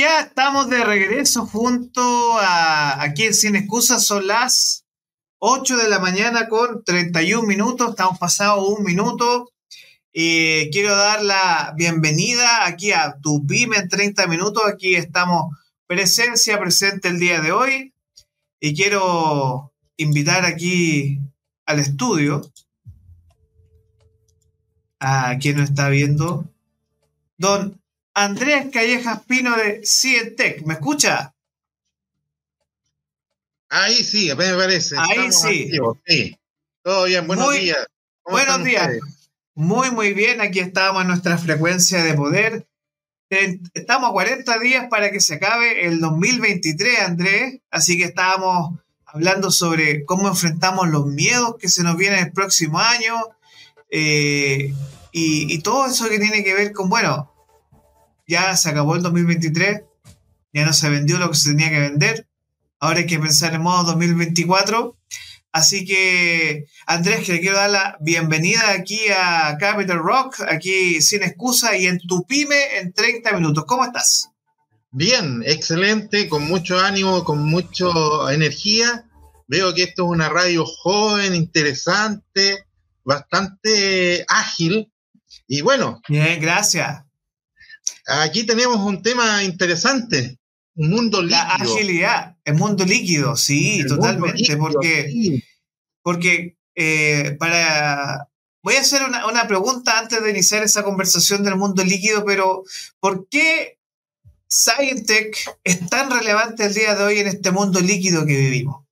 Ya, estamos de regreso junto a aquí en Sin Excusas. Son las 8 de la mañana con 31 minutos. Estamos pasados un minuto. y quiero dar la bienvenida aquí a Tu Pyme en 30 minutos. Aquí estamos presencia presente el día de hoy. Y quiero invitar aquí al estudio a quien nos está viendo, don Andrés Callejas Pino de Cientec. ¿Me escucha? Ahí sí, me parece. Ahí sí. sí. Todo bien, buenos días. Buenos días. Muy, muy bien. Aquí estamos en nuestra frecuencia de poder. Estamos a 40 días para que se acabe el 2023, Andrés. Así que estábamos hablando sobre cómo enfrentamos los miedos que se nos vienen el próximo año. Eh, y, y todo eso que tiene que ver con, bueno, ya se acabó el 2023, ya no se vendió lo que se tenía que vender, ahora hay que pensar en modo 2024. Así que, Andrés, que le quiero dar la bienvenida aquí a Capital Rock, aquí sin excusa y en tu pyme en 30 minutos. ¿Cómo estás? Bien, excelente, con mucho ánimo, con mucha energía. Veo que esto es una radio joven, interesante, bastante ágil. Y bueno. Bien, gracias. Aquí tenemos un tema interesante, un mundo líquido. La agilidad, el mundo líquido, sí, totalmente, porque, porque eh, para... Voy a hacer una, una pregunta antes de iniciar esa conversación del mundo líquido, pero ¿por qué Scientech es tan relevante el día de hoy en este mundo líquido que vivimos?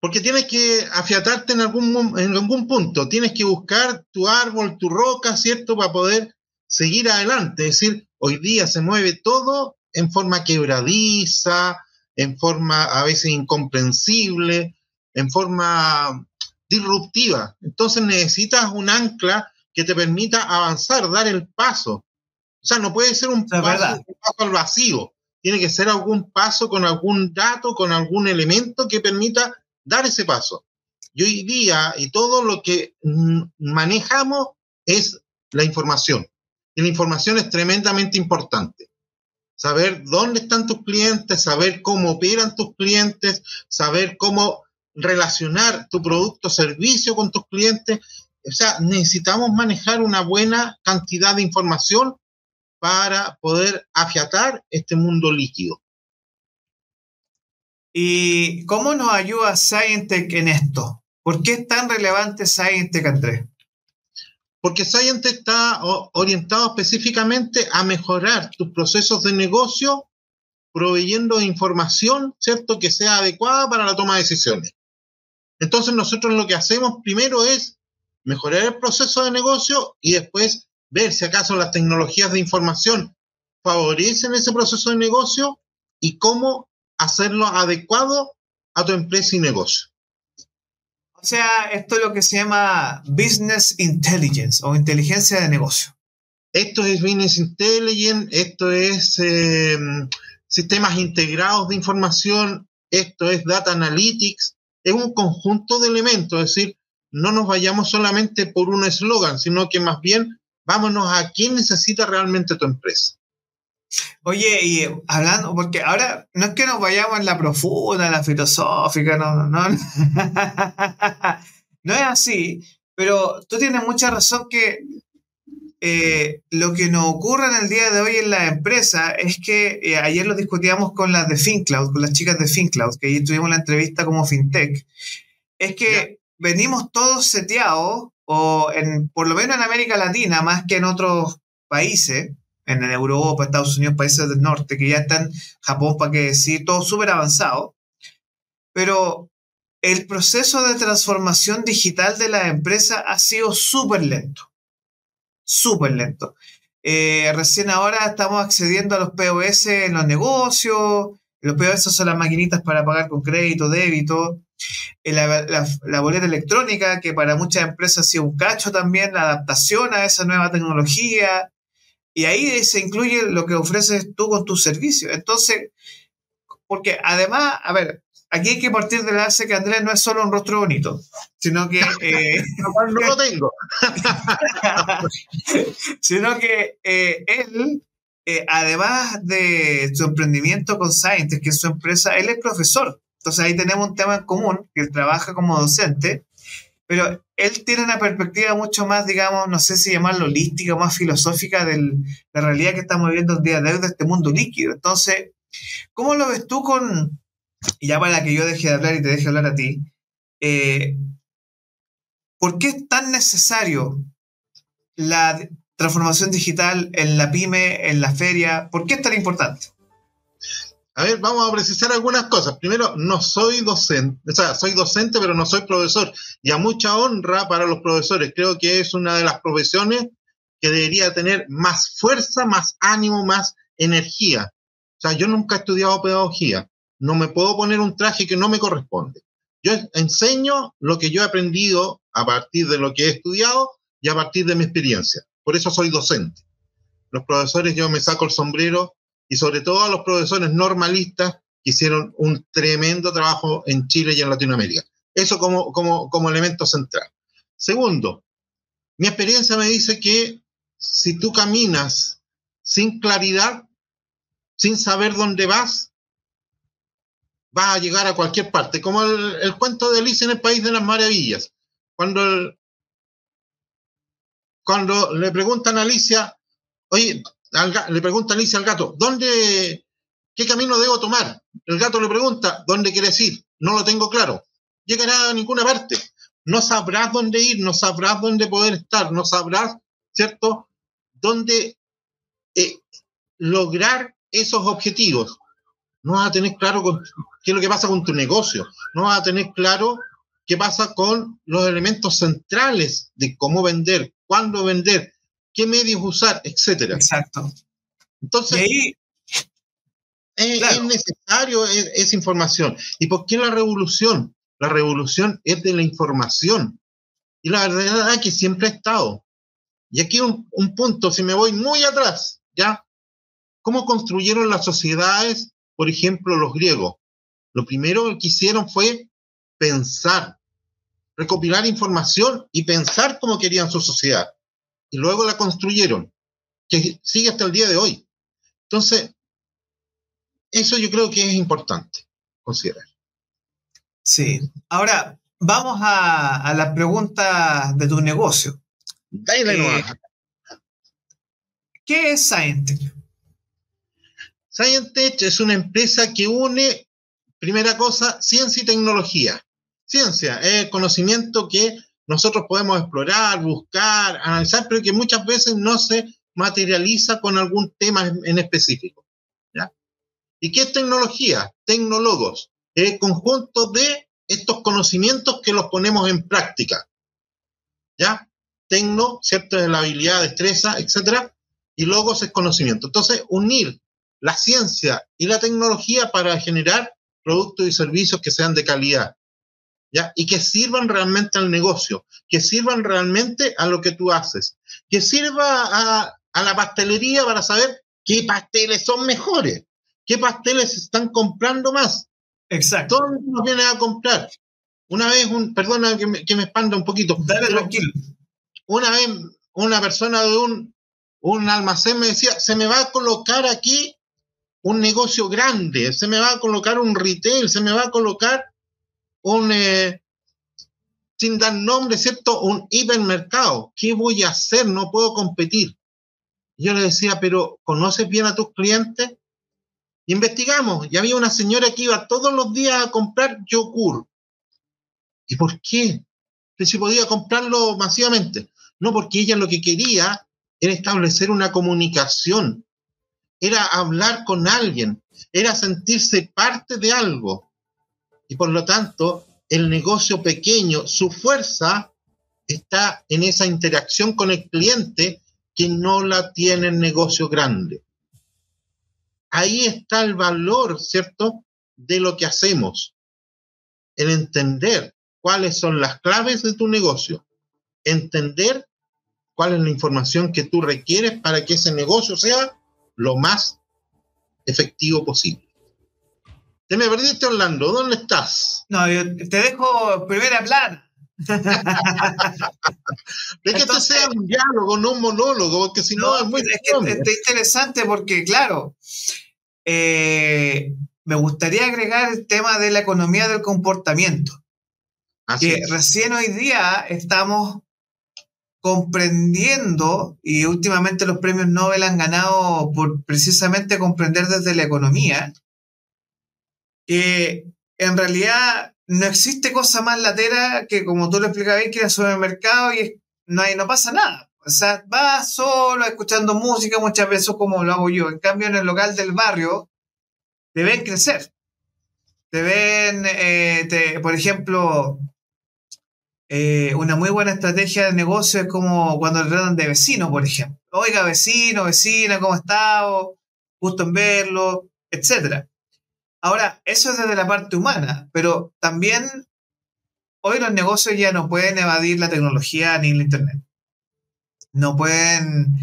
Porque tienes que afiatarte en algún, en algún punto, tienes que buscar tu árbol, tu roca, ¿cierto? Para poder seguir adelante. Es decir, hoy día se mueve todo en forma quebradiza, en forma a veces incomprensible, en forma disruptiva. Entonces necesitas un ancla que te permita avanzar, dar el paso. O sea, no puede ser un, paso, un paso, al vacío. Tiene que ser algún paso con algún dato, con algún elemento que permita dar ese paso. Y hoy día, y todo lo que manejamos es la información. La información es tremendamente importante. Saber dónde están tus clientes, saber cómo operan tus clientes, saber cómo relacionar tu producto o servicio con tus clientes. O sea, necesitamos manejar una buena cantidad de información para poder afiatar este mundo líquido. ¿Y cómo nos ayuda Scientech en esto? ¿Por qué es tan relevante Scientech, Andrés? Porque Science está orientado específicamente a mejorar tus procesos de negocio proveyendo información, ¿cierto?, que sea adecuada para la toma de decisiones. Entonces nosotros lo que hacemos primero es mejorar el proceso de negocio y después ver si acaso las tecnologías de información favorecen ese proceso de negocio y cómo hacerlo adecuado a tu empresa y negocio. O sea, esto es lo que se llama Business Intelligence o inteligencia de negocio. Esto es Business Intelligence, esto es em, sistemas integrados de información, esto es Data Analytics, es un conjunto de elementos, es decir, no nos vayamos solamente por un eslogan, sino que más bien vámonos a quién necesita realmente tu empresa. Oye, y hablando, porque ahora no es que nos vayamos en la profunda, en la filosófica, no, no, no. no es así, pero tú tienes mucha razón que eh, lo que nos ocurre en el día de hoy en la empresa es que eh, ayer lo discutíamos con las de FinCloud, con las chicas de FinCloud, que ahí tuvimos la entrevista como FinTech, es que venimos todos seteados, o en, por lo menos en América Latina, más que en otros países, en Europa, Estados Unidos, países del norte, que ya están, Japón, para qué decir, todo súper avanzado. Pero el proceso de transformación digital de la empresa ha sido súper lento. Súper lento. Eh, recién ahora estamos accediendo a los POS en los negocios. Los POS son las maquinitas para pagar con crédito, débito. Eh, la, la, boleta electrónica, que para muchas empresas ha sido un cacho también, la adaptación a esa nueva tecnología. Y ahí se incluye lo que ofreces tú con tus servicios. Entonces, porque además, a ver, aquí hay que partir de la base que Andrés no es solo un rostro bonito, sino que... Eh, no, lo tengo. sino que eh, él eh, además de su emprendimiento con Science, que es su empresa, él es profesor. Entonces ahí tenemos un tema en común, que él trabaja como docente, pero él tiene una perspectiva mucho más, digamos, no sé si llamarlo holística o más filosófica de la realidad que estamos viviendo el día de hoy de este mundo líquido. Entonces, ¿cómo lo ves tú con, y ya para que yo deje de hablar y te deje hablar a ti, eh, ¿por qué es tan necesario la transformación digital en la pyme, en la feria? ¿Por qué es tan importante? A ver, vamos a precisar algunas cosas. Primero, no soy docente, o sea, soy docente, pero no soy profesor. Y a mucha honra para los profesores. Creo que es una de las profesiones que debería tener más fuerza, más ánimo, más energía. O sea, yo nunca he estudiado pedagogía. No me puedo poner un traje que no me corresponde. Yo enseño lo que yo he aprendido a partir de lo que he estudiado y a partir de mi experiencia. Por eso soy docente. Los profesores, yo me saco el sombrero y sobre todo a los profesores normalistas que hicieron un tremendo trabajo en Chile y en Latinoamérica. Eso como, como, como elemento central. Segundo, mi experiencia me dice que si tú caminas sin claridad, sin saber dónde vas, vas a llegar a cualquier parte. Como el, cuento de Alicia en el País de las Maravillas. Cuando, cuando le preguntan a Alicia, oye, le pregunta Alicia al gato, ¿dónde, qué camino debo tomar? El gato le pregunta, ¿dónde quieres ir? No lo tengo claro. Llegará a ninguna parte. No sabrás dónde ir, no sabrás dónde poder estar, no sabrás, ¿cierto?, dónde eh, lograr esos objetivos. No vas a tener claro qué es lo que pasa con tu negocio. No vas a tener claro qué pasa con los elementos centrales de cómo vender, cuándo vender, qué medios usar, etcétera. Exacto. Entonces, es, necesario esa información. ¿Y por qué la revolución? La revolución es de la información. Y la verdad es que siempre ha estado. Y aquí un, un punto, si me voy muy atrás, ¿ya? ¿Cómo construyeron las sociedades, por ejemplo, los griegos? Lo primero que hicieron fue pensar, recopilar información y pensar cómo querían su sociedad y luego la construyeron, que sigue hasta el día de hoy. Entonces, eso yo creo que es importante considerar. Sí. Ahora, vamos a, la pregunta de tu negocio. Eh, ¿Qué es Scientech? Scientech es una empresa que une, primera cosa, ciencia y tecnología. Ciencia es conocimiento que nosotros podemos explorar, buscar, analizar, pero que muchas veces no se materializa con algún tema en específico. ¿ya? ¿Y qué es tecnología? Tecnólogos. El conjunto de estos conocimientos que los ponemos en práctica. ¿Ya? Tecno, ¿cierto? Es la habilidad, destreza, etcétera. Y logos es conocimiento. Entonces, unir la ciencia y la tecnología para generar productos y servicios que sean de calidad. Y que sirvan realmente al negocio, que sirvan realmente a lo que tú haces, que sirva a, la pastelería para saber qué pasteles son mejores, qué pasteles están comprando más. Exacto. Todos nos vienen a comprar. Una vez, un, perdona que me, que me expanda un poquito. Dale, tranquilo. Una vez una persona de un, un almacén me decía, se me va a colocar aquí un negocio grande, se me va a colocar un retail, se me va a colocar un, eh, sin dar nombre, ¿cierto? Un hipermercado. ¿Qué voy a hacer? No puedo competir. Yo le decía, pero ¿conoces bien a tus clientes? Investigamos. Y había una señora que iba todos los días a comprar yogur. ¿Y por qué? Que si podía comprarlo masivamente. No, porque ella lo que quería era establecer una comunicación, era hablar con alguien, era sentirse parte de algo. Y por lo tanto, el negocio pequeño, su fuerza está en esa interacción con el cliente que no la tiene el negocio grande. Ahí está el valor, ¿cierto?, de lo que hacemos. El entender cuáles son las claves de tu negocio. Entender cuál es la información que tú requieres para que ese negocio sea lo más efectivo posible. Te me perdiste, Orlando. ¿Dónde estás? No, yo te dejo primera plana. es que esto sea un diálogo, no un monólogo, porque si no, es muy... Es, interesante porque, claro, eh, me gustaría agregar el tema de la economía del comportamiento. que recién hoy día estamos comprendiendo, y últimamente los premios Nobel han ganado por precisamente comprender desde la economía, que en realidad no existe cosa más latera que, como tú lo explicabas, que ir al supermercado y no, hay, no pasa nada. O sea, vas solo escuchando música muchas veces como lo hago yo. En cambio, en el local del barrio, te ven crecer. Te ven, eh, por ejemplo, eh, una muy buena estrategia de negocio es como cuando tratan de vecino, por ejemplo. Oiga, vecino, vecina, ¿cómo está? Gusto en verlo, etc. Ahora, eso es desde la parte humana, pero también hoy los negocios ya no pueden evadir la tecnología ni el Internet. No pueden,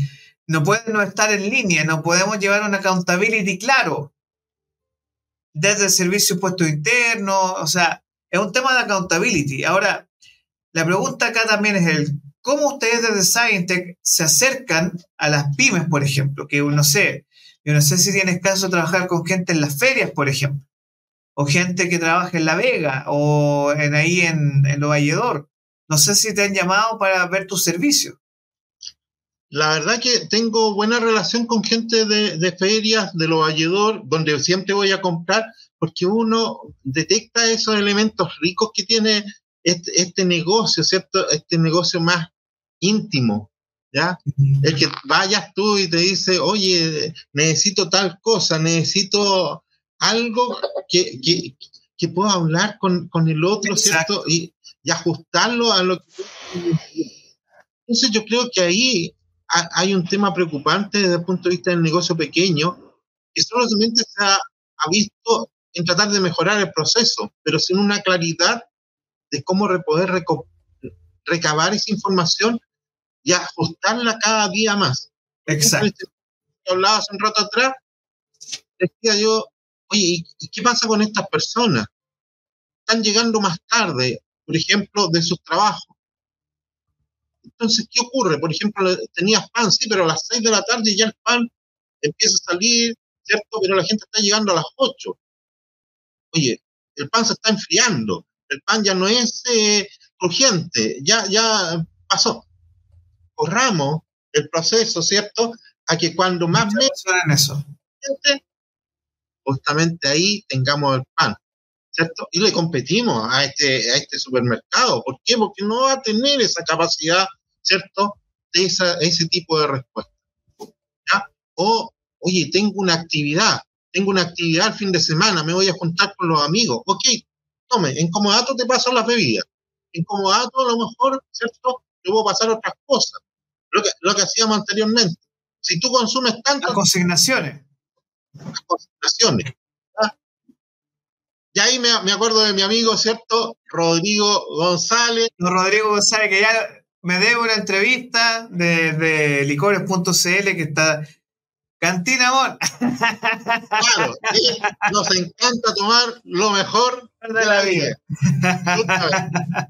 no pueden estar en línea, no podemos llevar un accountability claro desde el servicio puesto interno, o sea, es un tema de accountability. Ahora, la pregunta acá también es el cómo ustedes desde Scientech se acercan a las pymes, por ejemplo, que no sé, yo no sé si tienes caso de trabajar con gente en las ferias, por ejemplo, o gente que trabaja en La Vega o en ahí en, en Lo. No sé si te han llamado para ver tus servicios. La verdad que tengo buena relación con gente de, de ferias, de Lo Valledor, donde siempre voy a comprar, porque uno detecta esos elementos ricos que tiene este, este, negocio, ¿cierto? Este negocio más íntimo, ¿ya? El que vayas tú y te dice, oye, necesito tal cosa, necesito algo que, que, que pueda hablar con, con el otro, ¿cierto? Y, y, ajustarlo a lo que... Entonces yo creo que ahí hay un tema preocupante desde el punto de vista del negocio pequeño, que solamente se ha, ha visto en tratar de mejorar el proceso, pero sin una claridad de cómo poder recabar esa información y ajustarla cada día más. Exacto. Este hablaba hace un rato atrás, decía yo, oye, ¿y qué pasa con estas personas? Están llegando más tarde, por ejemplo, de sus trabajos. Entonces, ¿qué ocurre? Por ejemplo, tenías pan, sí, pero a las 6 de la tarde ya el pan empieza a salir, ¿cierto? Pero la gente está llegando a las 8. Oye, el pan se está enfriando el pan ya no es eh, crujiente, ya, ya pasó. Corramos el proceso, ¿cierto? A que cuando más en eso. justamente ahí tengamos el pan, ¿cierto? Y le competimos a este, a este supermercado. ¿Por qué? Porque no va a tener esa capacidad, ¿cierto? De esa, ese tipo de respuesta. ¿ya? O, oye, tengo una actividad, tengo una actividad el fin de semana, me voy a juntar con los amigos. Ok, tome, en Comodato te pasan las bebidas. En Comodato a lo mejor, ¿cierto? Te puedo pasar otras cosas. Lo que, lo que hacíamos anteriormente. Si tú consumes tanto... Las consignaciones. Las consignaciones. Y ahí me, me, acuerdo de mi amigo, ¿cierto? Rodrigo González. Rodrigo González, que ya me debe una entrevista de, de licores.cl que está Cantina Amor. Claro, nos encanta tomar lo mejor de la vida.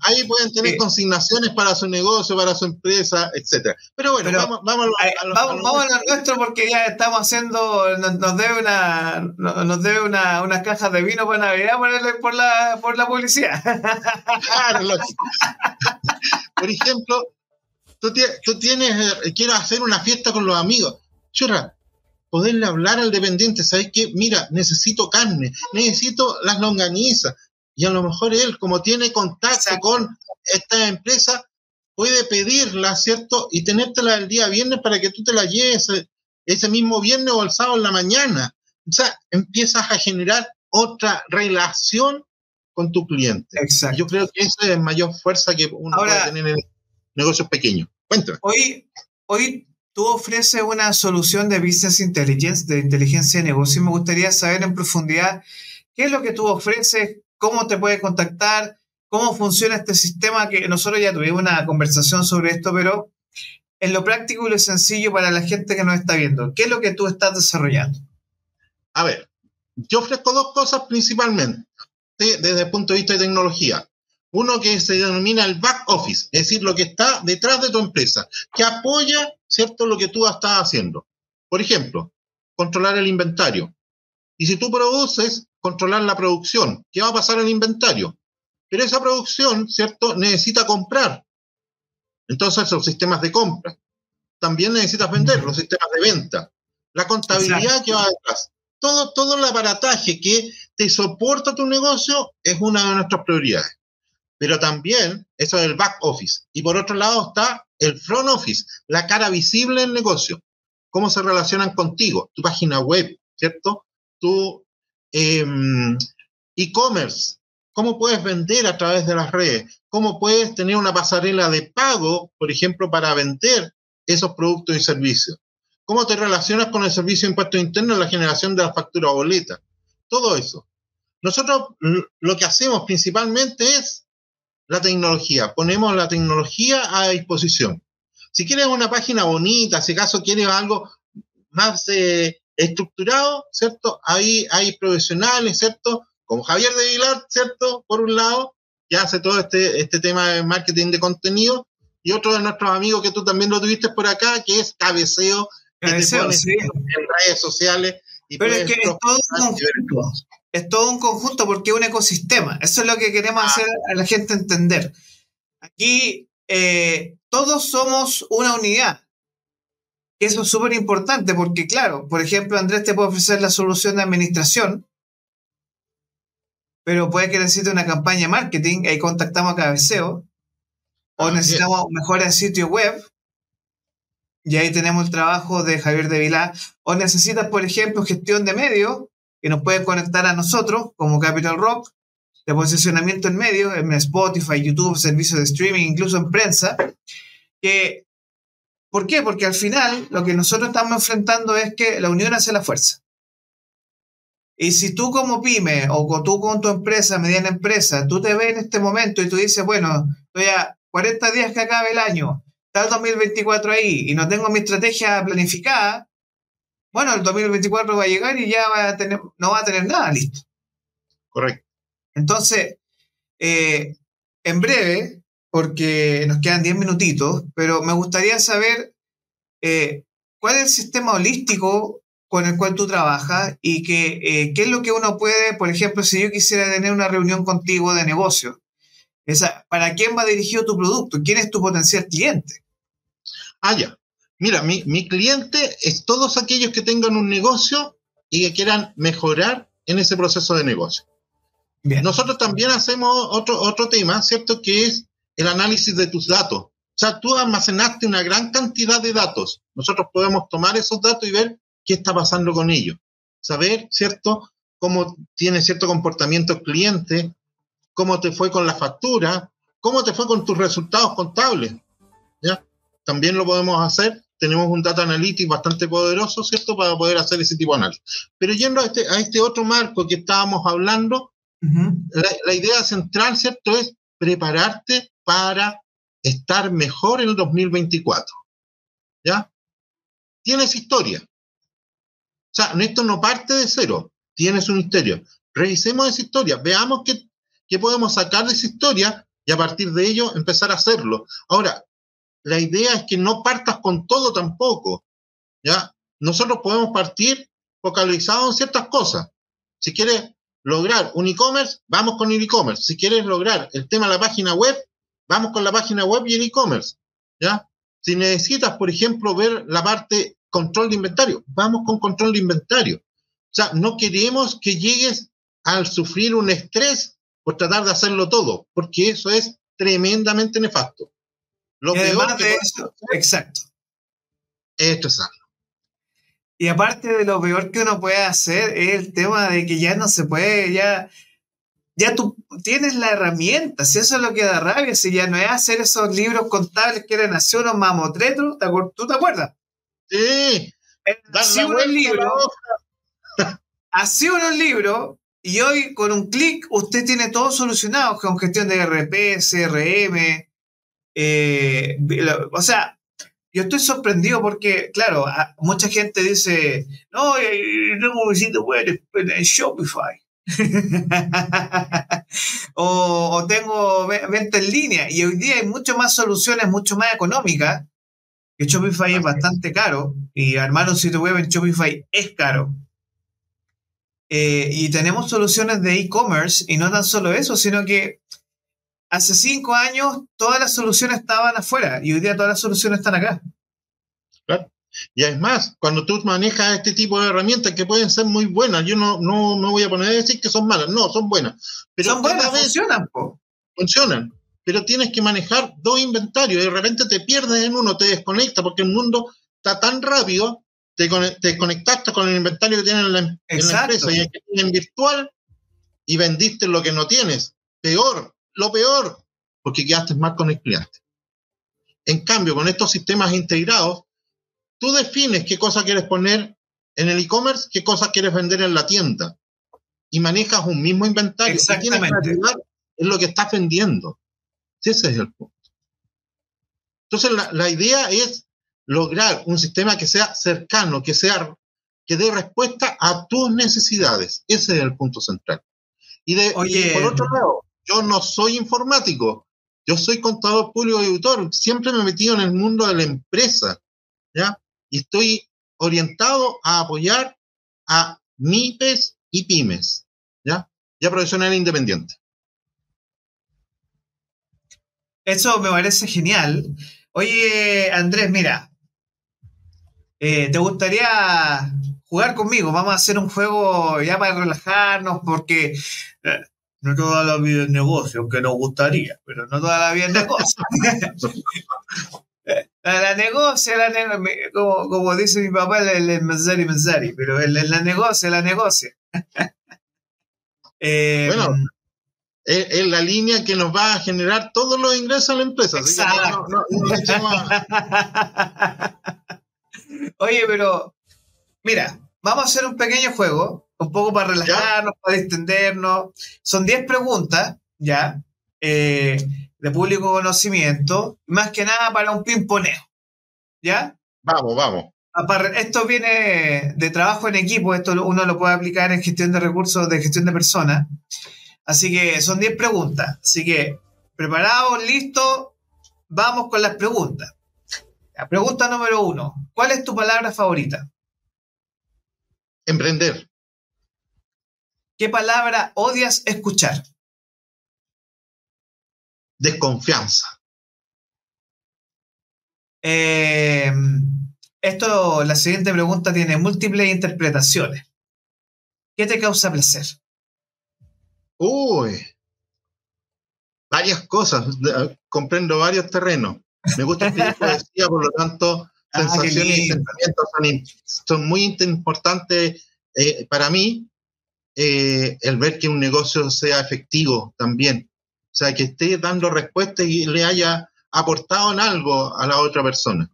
Ahí pueden tener consignaciones para su negocio, para su empresa, etcétera. Pero bueno, vamos, vamos, a, lo, vamos, vamos a lo nuestro porque ya estamos haciendo, nos, debe una, nos debe una, unas cajas de vino para Navidad por, la, por la publicidad. Claro, Por ejemplo, tú, tú tienes, eh, quieres hacer una fiesta con los amigos. Churra, poderle hablar al dependiente, ¿sabes qué? Mira, necesito carne, necesito las longanizas. Y a lo mejor él, como tiene contacto con esta empresa, puede pedirla, ¿cierto? Y tenértela el día viernes para que tú te la lleves ese mismo viernes o el sábado en la mañana. O sea, empiezas a generar otra relación con tu cliente. Exacto. Yo creo que esa es mayor fuerza que uno puede tener en negocios pequeños. Cuéntame. Hoy, hoy tú ofreces una solución de Business Intelligence, de inteligencia de negocio, y me gustaría saber en profundidad qué es lo que tú ofreces, cómo te puedes contactar, cómo funciona este sistema, que nosotros ya tuvimos una conversación sobre esto, pero en lo práctico y lo sencillo para la gente que nos está viendo, ¿qué es lo que tú estás desarrollando? A ver, yo ofrezco dos cosas principalmente desde el punto de vista de tecnología. uno que se denomina el back office, es decir, lo que está detrás de tu empresa, que apoya, ¿cierto?, lo que tú estás haciendo. Por ejemplo, controlar el inventario. Y si tú produces, controlar la producción. ¿Qué va a pasar en el inventario? Pero esa producción, ¿cierto?, necesita comprar. Entonces, los sistemas de compra. También necesitas vender, los sistemas de venta. La contabilidad que va detrás. Todo, todo el aparataje que te soporta tu negocio es una de nuestras prioridades. Pero también eso es el back office. Y por otro lado está el front office, la cara visible del negocio. Cómo se relacionan contigo, tu página web, ¿cierto? Tu em, e-commerce, cómo puedes vender a través de las redes, cómo puedes tener una pasarela de pago, por ejemplo, para vender esos productos y servicios. ¿Cómo te relacionas con el servicio de impuestos internos la generación de la factura boleta? Todo eso. Nosotros lo que hacemos principalmente es la tecnología. Ponemos la tecnología a disposición. Si quieres una página bonita, si acaso quieres algo más eh, estructurado, ¿cierto? Ahí hay profesionales, ¿cierto? Como Javier de Vilar, ¿cierto? Por un lado, que hace todo este, este tema de marketing de contenido, y otro de nuestros amigos que tú también lo tuviste por acá, que es Cabeceo, Cabeceo sí. en redes sociales. Y Pero es que es todo, es todo un conjunto porque es un ecosistema. Eso es lo que queremos ah. hacer a la gente entender. Aquí eh, todos somos una unidad. Eso es súper importante porque, claro, por ejemplo, Andrés te puede ofrecer la solución de administración, pero puede que necesite una campaña de marketing, ahí contactamos a Cabeceo, o ah, necesitamos mejores sitio web, y ahí tenemos el trabajo de Javier de Vilá, o necesitas, por ejemplo, gestión de medios, que nos pueden conectar a nosotros, como Capital Rock, de posicionamiento en medios, en Spotify, YouTube, servicios de streaming, incluso en prensa, que ¿Por qué? Porque al final lo que nosotros estamos enfrentando es que la unión hace la fuerza. Y si tú como pyme o tú con tu empresa, mediana empresa, tú te ves en este momento y tú dices, bueno, estoy a 40 días que acabe el año, está el 2024 ahí y no tengo mi estrategia planificada, bueno, el 2024 va a llegar y ya va a tener, no va a tener nada listo. Correcto. Entonces, eh, en breve, porque nos quedan 10 minutitos, pero me gustaría saber eh, cuál es el sistema holístico con el cual tú trabajas y que, eh, qué es lo que uno puede, por ejemplo, si yo quisiera tener una reunión contigo de negocio, esa, ¿para quién va dirigido tu producto? ¿Quién es tu potencial cliente? Ah, ya. Mira, mi, mi cliente es todos aquellos que tengan un negocio y que quieran mejorar en ese proceso de negocio. Bien. Nosotros también hacemos otro, otro tema, ¿cierto? Que es el análisis de tus datos. O sea, tú almacenaste una gran cantidad de datos. Nosotros podemos tomar esos datos y ver qué está pasando con ellos. Saber, ¿cierto?, cómo tiene cierto comportamiento cliente, cómo te fue con la factura, cómo te fue con tus resultados contables. ¿Ya? También lo podemos hacer. Tenemos un data analytics bastante poderoso, ¿cierto?, para poder hacer ese tipo de análisis. Pero yendo a este, a este otro marco que estábamos hablando, la, la, idea central, ¿cierto?, es prepararte para estar mejor en el 2024. ¿Ya? Tienes historia. O sea, esto no parte de cero, tienes una historia. Revisemos esa historia, veamos qué, qué podemos sacar de esa historia y a partir de ello empezar a hacerlo. Ahora, la idea es que no partas con todo tampoco. ¿ya? Nosotros podemos partir focalizados en ciertas cosas. Si quieres lograr un e-commerce, vamos con el e-commerce. Si quieres lograr el tema de la página web, vamos con la página web y el e-commerce. ¿ya? Si necesitas, por ejemplo, ver la parte control de inventario. Vamos con control de inventario. O sea, no queremos que llegues al sufrir un estrés por tratar de hacerlo todo, porque eso es tremendamente nefasto. Lo peor de eso, exacto. Es estresarlo. Y aparte de lo peor que uno puede hacer es el tema de que ya no se puede, ya, ya tú tienes la herramienta, si eso es lo que da rabia, si ya no es hacer esos libros contables que eran así unos mamotretos, ¿tú te acuerdas? Sí. Así unos libros. así unos libros. Y hoy con un clic usted tiene todo solucionado con gestión de RP, CRM. Eh, o sea, yo estoy sorprendido porque, claro, mucha gente dice, no, no necesito web en Shopify. o, tengo venta en línea. Y hoy día hay mucho más soluciones, mucho más económicas, que Shopify es bastante caro, y armar un sitio web en Shopify es caro. Eh, y tenemos soluciones de e-commerce, y no tan solo eso, sino que hace cinco años todas las soluciones estaban afuera, y hoy día todas las soluciones están acá. Claro. Y es más, cuando tú manejas este tipo de herramientas que pueden ser muy buenas, yo no, no me voy a poner a decir que son malas, no, son buenas. Pero son buenas, funcionan. Funcionan, pero tienes que manejar dos inventarios y de repente te pierdes en uno, te desconectas porque el mundo está tan rápido, te, te conectaste con el inventario que tienes en la, empresa y en virtual y vendiste lo que no tienes. Peor, lo peor, porque quedaste más con el cliente. En cambio, con estos sistemas integrados, Tú defines qué cosa quieres poner en el e-commerce, qué cosa quieres vender en la tienda. Y manejas un mismo inventario. Exactamente. Es lo que estás vendiendo. Ese es el punto. Entonces, la, idea es lograr un sistema que sea cercano, que sea que dé respuesta a tus necesidades. Ese es el punto central. Y, de, y por otro lado, yo no soy informático, yo soy contador público y auditor, siempre me he metido en el mundo de la empresa, ¿ya? y estoy orientado a apoyar a MIPES y pymes, ¿ya? Y a profesionales independientes. Eso me parece genial. Oye, Andrés, mira, eh, ¿te gustaría jugar conmigo? Vamos a hacer un juego ya para relajarnos, porque eh, no toda la vida es negocio, aunque nos gustaría, pero no toda la vida es negocio. La, negocia, la como, como, dice mi papá, el, el menzari, menzari, pero el, la negocia, la negocia. eh, bueno, es, la línea que nos va a generar todos los ingresos a la empresa. Oye, pero mira, vamos a hacer un pequeño juego, un poco para relajarnos, para distendernos. Son 10 preguntas, ¿ya? Eh, de público conocimiento, más que nada para un pimponeo. ¿Ya? Vamos, vamos. Esto viene de trabajo en equipo, esto uno lo puede aplicar en gestión de recursos, de gestión de personas. Así que son 10 preguntas. Así que, preparados, listos, vamos con las preguntas. La pregunta número uno, ¿cuál es tu palabra favorita? Emprender. ¿Qué palabra odias escuchar? desconfianza. Eh, esto, la siguiente pregunta tiene múltiples interpretaciones. ¿Qué te causa placer? Uy, varias cosas. Comprendo varios terrenos. Me gusta escribir poesía, por lo tanto, ah, sensaciones y sentimientos son, muy importantes eh, para mí. Eh, el ver que un negocio sea efectivo también. O sea, que esté dando respuesta y le haya aportado en algo a la otra persona.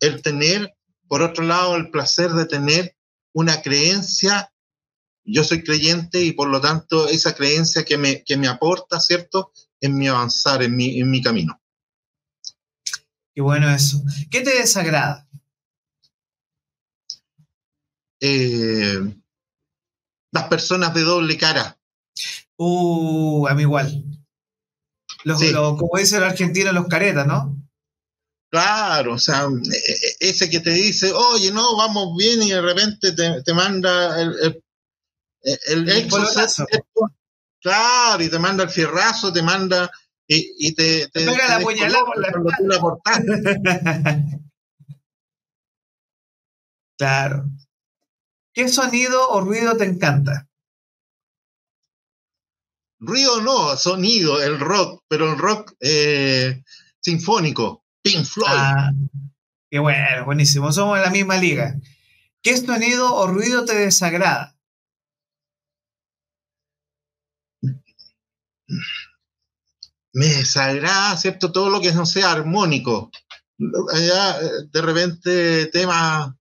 El tener, por otro lado, el placer de tener una creencia. Yo soy creyente y por lo tanto esa creencia que me, que me aporta, ¿cierto? En mi avanzar, en mi, en mi camino. Qué bueno eso. ¿Qué te desagrada? Eh, las personas de doble cara. Uh, a mí igual como dice el argentino, los caretas, ¿no? Claro, o sea, e, e, ese que te dice, oye, no, vamos bien, y de repente te, manda el, el, el, el claro, y te manda el fierrazo, te manda y, te, te, pega la puñalada por la Claro. ¿Qué sonido o ruido te encanta? Ruido no, sonido, el rock, pero el rock eh, sinfónico, Pink Floyd. Ah, qué bueno, buenísimo, somos en la misma liga. ¿Qué sonido o ruido te desagrada? Me desagrada, ¿cierto? Todo lo que no sea armónico. de repente temas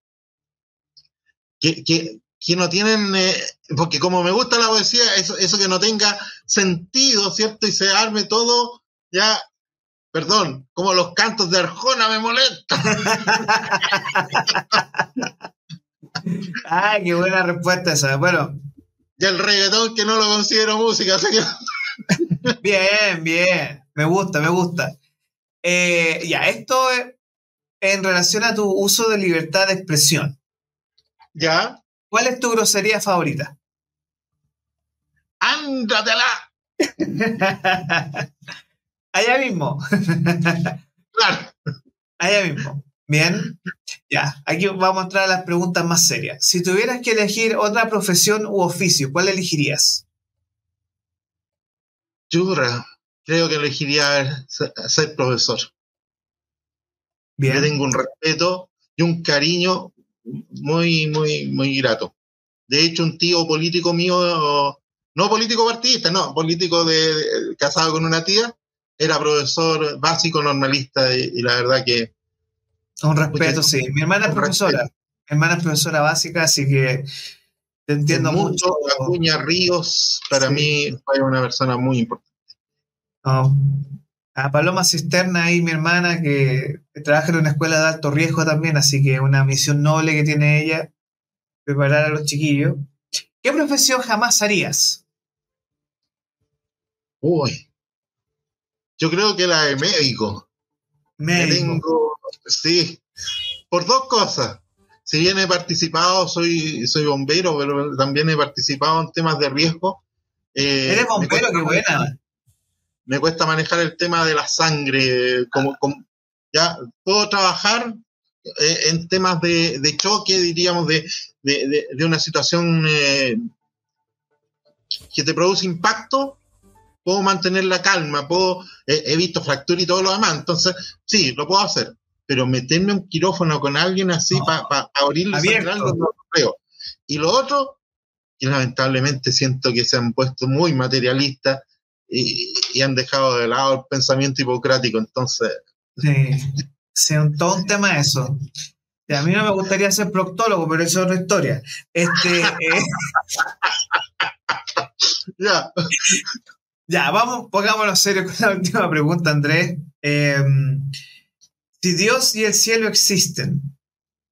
que, que, que no tienen, eh, porque como me gusta la poesía, eso, eso que no tenga sentido, ¿cierto? Y se arme todo, ya, perdón, como los cantos de Arjona me molesta. Ay, qué buena respuesta esa. Bueno. Y el reggaetón que no lo considero música, así que... Bien, bien. Me gusta, me gusta. Eh, ya, esto en relación a tu uso de libertad de expresión. ¿Ya? ¿Cuál es tu grosería favorita? ¡Ándatela! Allá mismo. claro. Allá mismo. Bien. Ya, aquí vamos a entrar a las preguntas más serias. Si tuvieras que elegir otra profesión u oficio, ¿cuál elegirías? Yo creo que elegiría ser profesor. Bien. tengo un respeto y un cariño muy, muy, muy grato. De hecho, un tío político mío, no político partidista, no, político de, casado con una tía, era profesor básico normalista y, la verdad que... Un respeto, sí. Mi hermana es profesora. Mi hermana es profesora básica, así que te entiendo mucho. Acuña Ríos, para mí, fue una persona muy importante. A Paloma Cisterna ahí, mi hermana, que trabaja en una escuela de alto riesgo también, así que una misión noble que tiene ella, preparar a los chiquillos. ¿Qué profesión jamás harías? Uy, yo creo que la de médico. Médico. sí, por dos cosas. Si bien he participado, soy, soy bombero, pero también he participado en temas de riesgo. Eh, Eres bombero, qué buena me cuesta manejar el tema de la sangre, como, ya puedo trabajar eh, en temas de, choque, diríamos, de, una situación eh, que te produce impacto, puedo mantener la calma, puedo, he visto fractura y todo lo demás, entonces sí, lo puedo hacer, pero meterme un quirófano con alguien así para abrirle algo, no lo creo. Y lo otro, que lamentablemente siento que se han puesto muy materialistas y, han dejado de lado el pensamiento hipocrático. Entonces. Sí, sí todo un tema eso. a mí no me gustaría ser proctólogo, pero eso es otra historia. Este. Eh, ya. Ya, vamos, pongámonos serio con la última pregunta, Andrés. Em, si Dios y el cielo existen,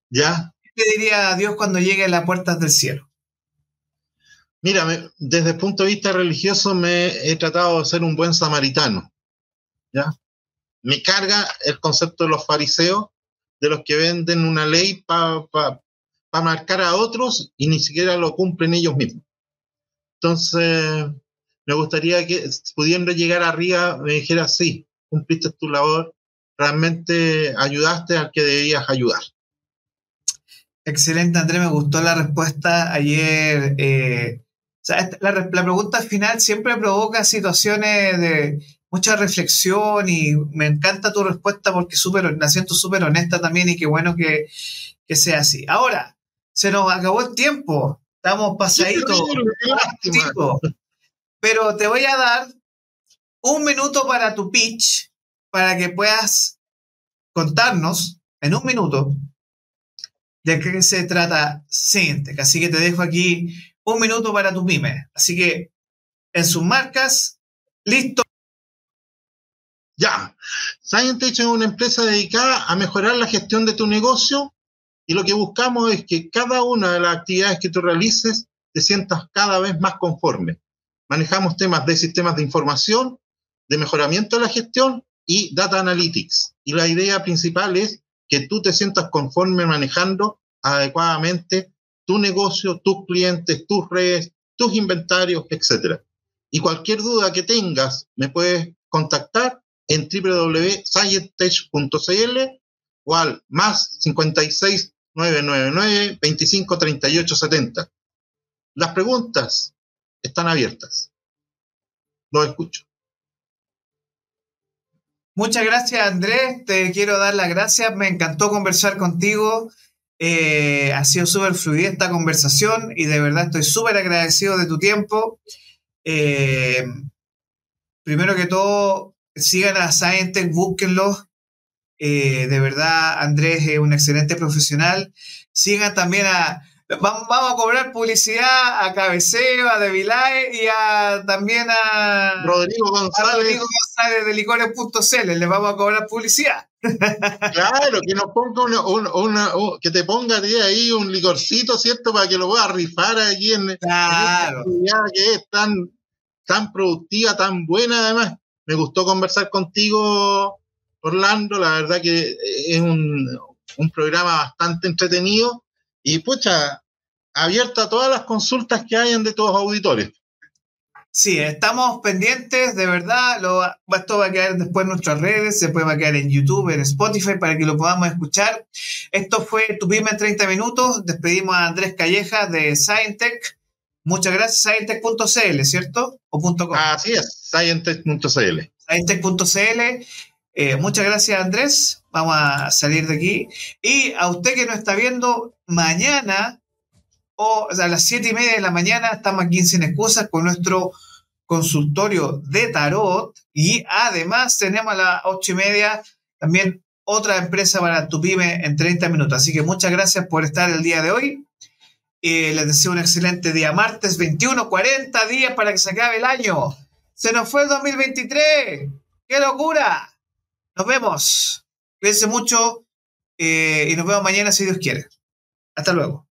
¿ya? ¿Qué diría a Dios cuando llegue a las puertas del cielo? Mira, desde el punto de vista religioso me he tratado de ser un buen samaritano. ¿ya? Me carga el concepto de los fariseos, de los que venden una ley para marcar a otros y ni siquiera lo cumplen ellos mismos. Entonces, me gustaría que pudiendo llegar arriba me dijera, sí, cumpliste tu labor, realmente ayudaste al que debías ayudar. Excelente, Andrés, me gustó la respuesta. Ayer eh, la, pregunta final siempre provoca situaciones de mucha reflexión y me encanta tu respuesta porque super, la siento súper honesta también y qué bueno que, sea así. Ahora, se nos acabó el tiempo, estamos pasaditos. Pero te voy a dar un minuto para tu pitch, para que puedas contarnos en un minuto de qué se trata Syntec. Así que te dejo aquí un minuto para tu pyme. Así que en sus marcas, listo. Ya. Scientech es una empresa dedicada a mejorar la gestión de tu negocio y lo que buscamos es que cada una de las actividades que tú realices te sientas cada vez más conforme. Manejamos temas de sistemas de información, de mejoramiento de la gestión y data analytics. Y la idea principal es que tú te sientas conforme manejando adecuadamente tu negocio, tus clientes, tus redes, tus inventarios, etc. Y cualquier duda que tengas, me puedes contactar en www.scientech.cl o al más 56 999 25 38 70. Las preguntas están abiertas. Lo escucho. Muchas gracias, Andrés. Te quiero dar las gracias. Me encantó conversar contigo. Eh, ha sido súper fluida esta conversación y de verdad estoy súper agradecido de tu tiempo. Eh, primero que todo, sigan a Scientech, búsquenlo. Eh, de verdad, Andrés es un excelente profesional. Sigan también a Vamos, a cobrar publicidad a Cabeceo, a Devilae y a, también a Rodrigo González, Rodrigo González de licores.cl. Le vamos a cobrar publicidad. Claro, que nos ponga una, que te ponga ahí un licorcito, ¿cierto? Para que lo pueda rifar allí en, claro. que es tan tan productiva, tan buena además. Me gustó conversar contigo, Orlando, la verdad que es un, un programa bastante entretenido y pucha, abierto a todas las consultas que hayan de todos los auditores. Sí, estamos pendientes, de verdad. Lo, esto va a quedar después en nuestras redes, se puede quedar en YouTube, en Spotify, para que lo podamos escuchar. Esto fue Tu en 30 minutos. Despedimos a Andrés Calleja de Scientech. Muchas gracias, scientech.cl, ¿cierto? ¿O punto .com? Así es, scientech.cl. Scientech.cl. Eh, muchas gracias, Andrés. Vamos a salir de aquí. Y a usted que nos está viendo, mañana o, a las siete y media de la mañana estamos aquí en Sin Excusas con nuestro consultorio de tarot y además tenemos a las ocho y media también otra empresa para tu pyme en 30 minutos. Así que muchas gracias por estar el día de hoy. y les deseo un excelente día. Martes 21, 40 días para que se acabe el año. Se nos fue el 2023. ¡Qué locura! Nos vemos. Cuídense mucho eh, y nos vemos mañana si Dios quiere. Hasta luego.